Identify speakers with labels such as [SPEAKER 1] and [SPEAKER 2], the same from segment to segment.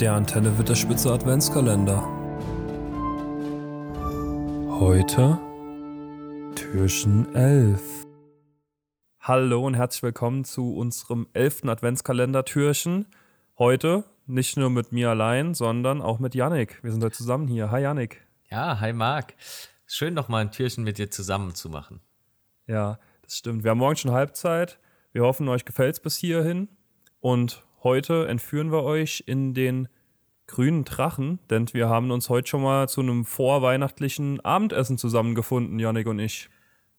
[SPEAKER 1] Der Antenne wird der Spitze Adventskalender. Heute Türchen 11. Hallo und herzlich willkommen zu unserem 11. Adventskalender-Türchen. Heute nicht nur mit mir allein, sondern auch mit Yannick. Wir sind heute zusammen hier. Hi Yannick.
[SPEAKER 2] Ja, hi Marc. Schön noch mal ein Türchen mit dir zusammen zu machen.
[SPEAKER 1] Ja, das stimmt. Wir haben morgen schon Halbzeit. Wir hoffen, euch gefällt es bis hierhin. Und heute entführen wir euch in den grünen Drachen, denn wir haben uns heute schon mal zu einem vorweihnachtlichen Abendessen zusammengefunden, Yannick und ich.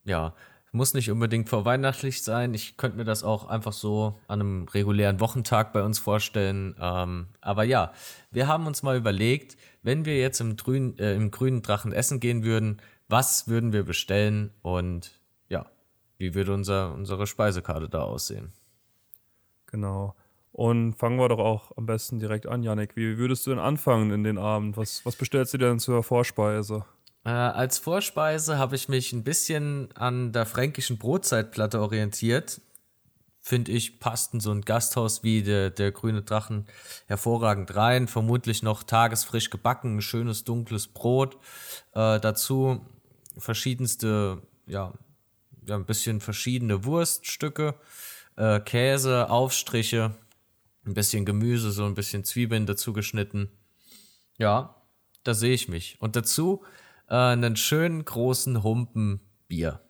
[SPEAKER 2] Ja, muss nicht unbedingt vorweihnachtlich sein. Ich könnte mir das auch einfach so an einem regulären Wochentag bei uns vorstellen. Ähm, aber ja, wir haben uns mal überlegt, wenn wir jetzt im, grün, äh, im grünen Drachen essen gehen würden, was würden wir bestellen und ja, wie würde unser, unsere Speisekarte da aussehen?
[SPEAKER 1] Genau. Und fangen wir doch auch am besten direkt an, Yannick. Wie würdest du denn anfangen in den Abend? Was, was bestellst du denn zur Vorspeise?
[SPEAKER 2] Äh, als Vorspeise habe ich mich ein bisschen an der fränkischen Brotzeitplatte orientiert. Finde ich, passt in so ein Gasthaus wie der, der Grüne Drachen hervorragend rein. Vermutlich noch tagesfrisch gebacken, schönes dunkles Brot. Äh, dazu verschiedenste, ja, ja, ein bisschen verschiedene Wurststücke, äh, Käse, Aufstriche ein bisschen Gemüse, so ein bisschen Zwiebeln dazu geschnitten. Ja, da sehe ich mich. Und dazu äh, einen schönen großen Humpen Bier.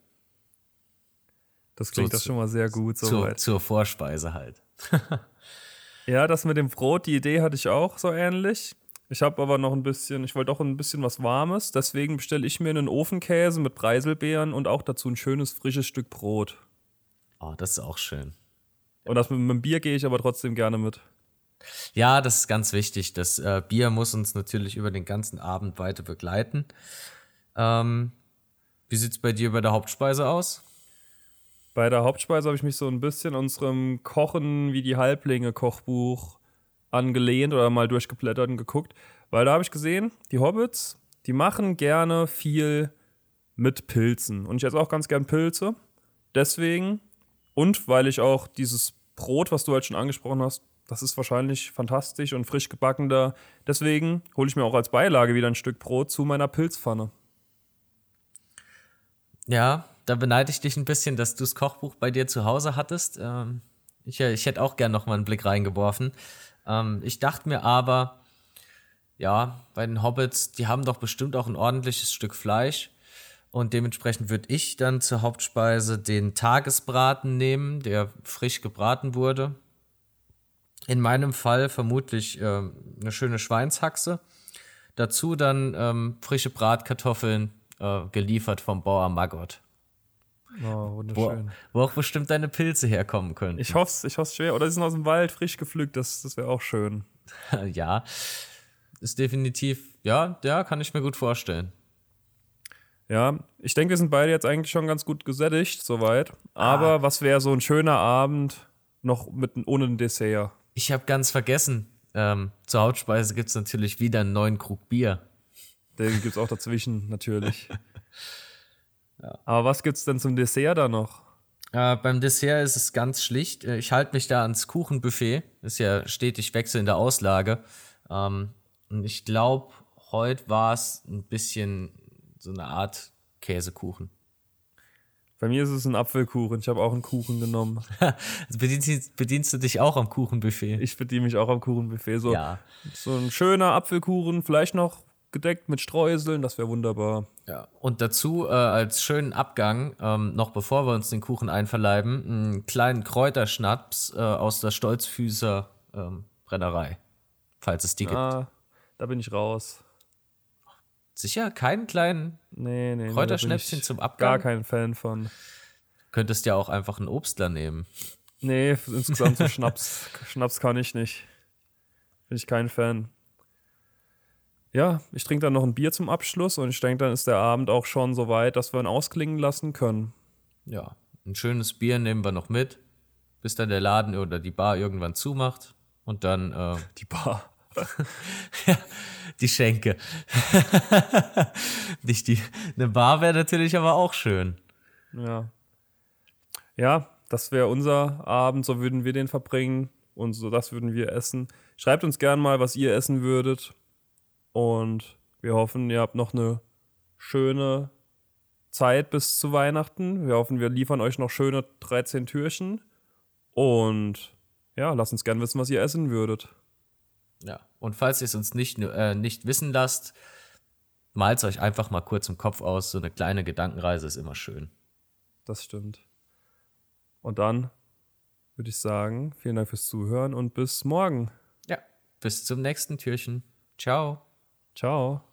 [SPEAKER 1] Das klingt so das schon mal sehr gut.
[SPEAKER 2] So zur, zur Vorspeise halt.
[SPEAKER 1] ja, das mit dem Brot, die Idee hatte ich auch so ähnlich. Ich habe aber noch ein bisschen, ich wollte auch ein bisschen was Warmes, deswegen bestelle ich mir einen Ofenkäse mit Preiselbeeren und auch dazu ein schönes frisches Stück Brot.
[SPEAKER 2] Oh, das ist auch schön.
[SPEAKER 1] Und das mit, mit dem Bier gehe ich aber trotzdem gerne mit.
[SPEAKER 2] Ja, das ist ganz wichtig. Das äh, Bier muss uns natürlich über den ganzen Abend weiter begleiten. Ähm, wie sieht es bei dir bei der Hauptspeise aus?
[SPEAKER 1] Bei der Hauptspeise habe ich mich so ein bisschen unserem Kochen wie die Halblinge Kochbuch angelehnt oder mal durchgeblättert und geguckt, weil da habe ich gesehen, die Hobbits, die machen gerne viel mit Pilzen und ich esse auch ganz gern Pilze. Deswegen und weil ich auch dieses Brot, was du halt schon angesprochen hast, das ist wahrscheinlich fantastisch und frisch gebacken da. Deswegen hole ich mir auch als Beilage wieder ein Stück Brot zu meiner Pilzpfanne.
[SPEAKER 2] Ja, da beneide ich dich ein bisschen, dass du das Kochbuch bei dir zu Hause hattest. Ähm, ich, ich hätte auch gern noch mal einen Blick reingeworfen. Ähm, ich dachte mir aber, ja, bei den Hobbits, die haben doch bestimmt auch ein ordentliches Stück Fleisch. Und dementsprechend würde ich dann zur Hauptspeise den Tagesbraten nehmen, der frisch gebraten wurde. In meinem Fall vermutlich äh, eine schöne Schweinshaxe. Dazu dann ähm, frische Bratkartoffeln, äh, geliefert vom Bauer Maggot.
[SPEAKER 1] Oh, wunderschön.
[SPEAKER 2] Wo, wo, auch bestimmt deine Pilze herkommen können.
[SPEAKER 1] Ich hoffe es ich hoff's schwer. Oder sie sind aus dem Wald frisch gepflückt, das, das wäre auch schön.
[SPEAKER 2] ja, ist definitiv, ja, ja, kann ich mir gut vorstellen.
[SPEAKER 1] Ja, ich denke, wir sind beide jetzt eigentlich schon ganz gut gesättigt, soweit. Aber ah. was wäre so ein schöner Abend noch mit, ohne ein Dessert?
[SPEAKER 2] Ich habe ganz vergessen, ähm, zur Hauptspeise gibt es natürlich wieder einen neuen Krug Bier.
[SPEAKER 1] Den gibt es auch dazwischen, natürlich. ja. Aber was gibt es denn zum Dessert da noch?
[SPEAKER 2] Äh, beim Dessert ist es ganz schlicht. Äh, ich halte mich da ans Kuchenbuffet. Ist ja stetig wechselnde Auslage. Ähm, und ich glaube, heute war es ein bisschen so eine Art Käsekuchen.
[SPEAKER 1] Bei mir ist es ein Apfelkuchen. Ich habe auch einen Kuchen genommen.
[SPEAKER 2] also bedienst, bedienst, du dich auch am Kuchenbuffet?
[SPEAKER 1] Ich bediene mich auch am Kuchenbuffet. So,
[SPEAKER 2] ja.
[SPEAKER 1] so ein schöner Apfelkuchen, vielleicht noch gedeckt mit Streuseln, das wäre wunderbar.
[SPEAKER 2] Ja. Und dazu äh, als schönen Abgang, ähm, noch bevor wir uns den Kuchen einverleiben, einen kleinen Kräuterschnaps äh, aus der Stolzfüßer ähm, Brennerei, falls es die ah, gibt.
[SPEAKER 1] Da bin ich raus.
[SPEAKER 2] Sicher? Keinen kleinen
[SPEAKER 1] nee, nee,
[SPEAKER 2] Kräuterschnäpschen
[SPEAKER 1] nee,
[SPEAKER 2] zum Abgang?
[SPEAKER 1] Gar kein Fan von.
[SPEAKER 2] Könntest ja auch einfach einen Obstler nehmen.
[SPEAKER 1] Nee, insgesamt so Schnaps. Schnaps kann ich nicht. Bin ich kein Fan. Ja, ich trinke dann noch ein Bier zum Abschluss und ich denke, dann ist der Abend auch schon so weit, dass wir ihn ausklingen lassen können.
[SPEAKER 2] Ja, ein schönes Bier nehmen wir noch mit, bis dann der Laden oder die Bar irgendwann zumacht und dann. Äh,
[SPEAKER 1] die Bar.
[SPEAKER 2] Ja, die Schenke. Nicht die. Eine Bar wäre natürlich aber auch schön.
[SPEAKER 1] Ja. Ja, das wäre unser Abend, so würden wir den verbringen. und so, das würden wir essen. Schreibt uns gern mal, was ihr essen würdet. Und wir hoffen, ihr habt noch eine schöne Zeit bis zu Weihnachten. Wir hoffen, wir liefern euch noch schöne 13 Türchen. Und ja, lasst uns gern wissen, was ihr essen würdet.
[SPEAKER 2] Ja, und falls ihr es uns nicht, äh, nicht wissen lasst, malt es euch einfach mal kurz im Kopf aus. So eine kleine Gedankenreise ist immer schön.
[SPEAKER 1] Das stimmt. Und dann würde ich sagen, vielen Dank fürs Zuhören und bis morgen.
[SPEAKER 2] Ja, bis zum nächsten Türchen. Ciao.
[SPEAKER 1] Ciao.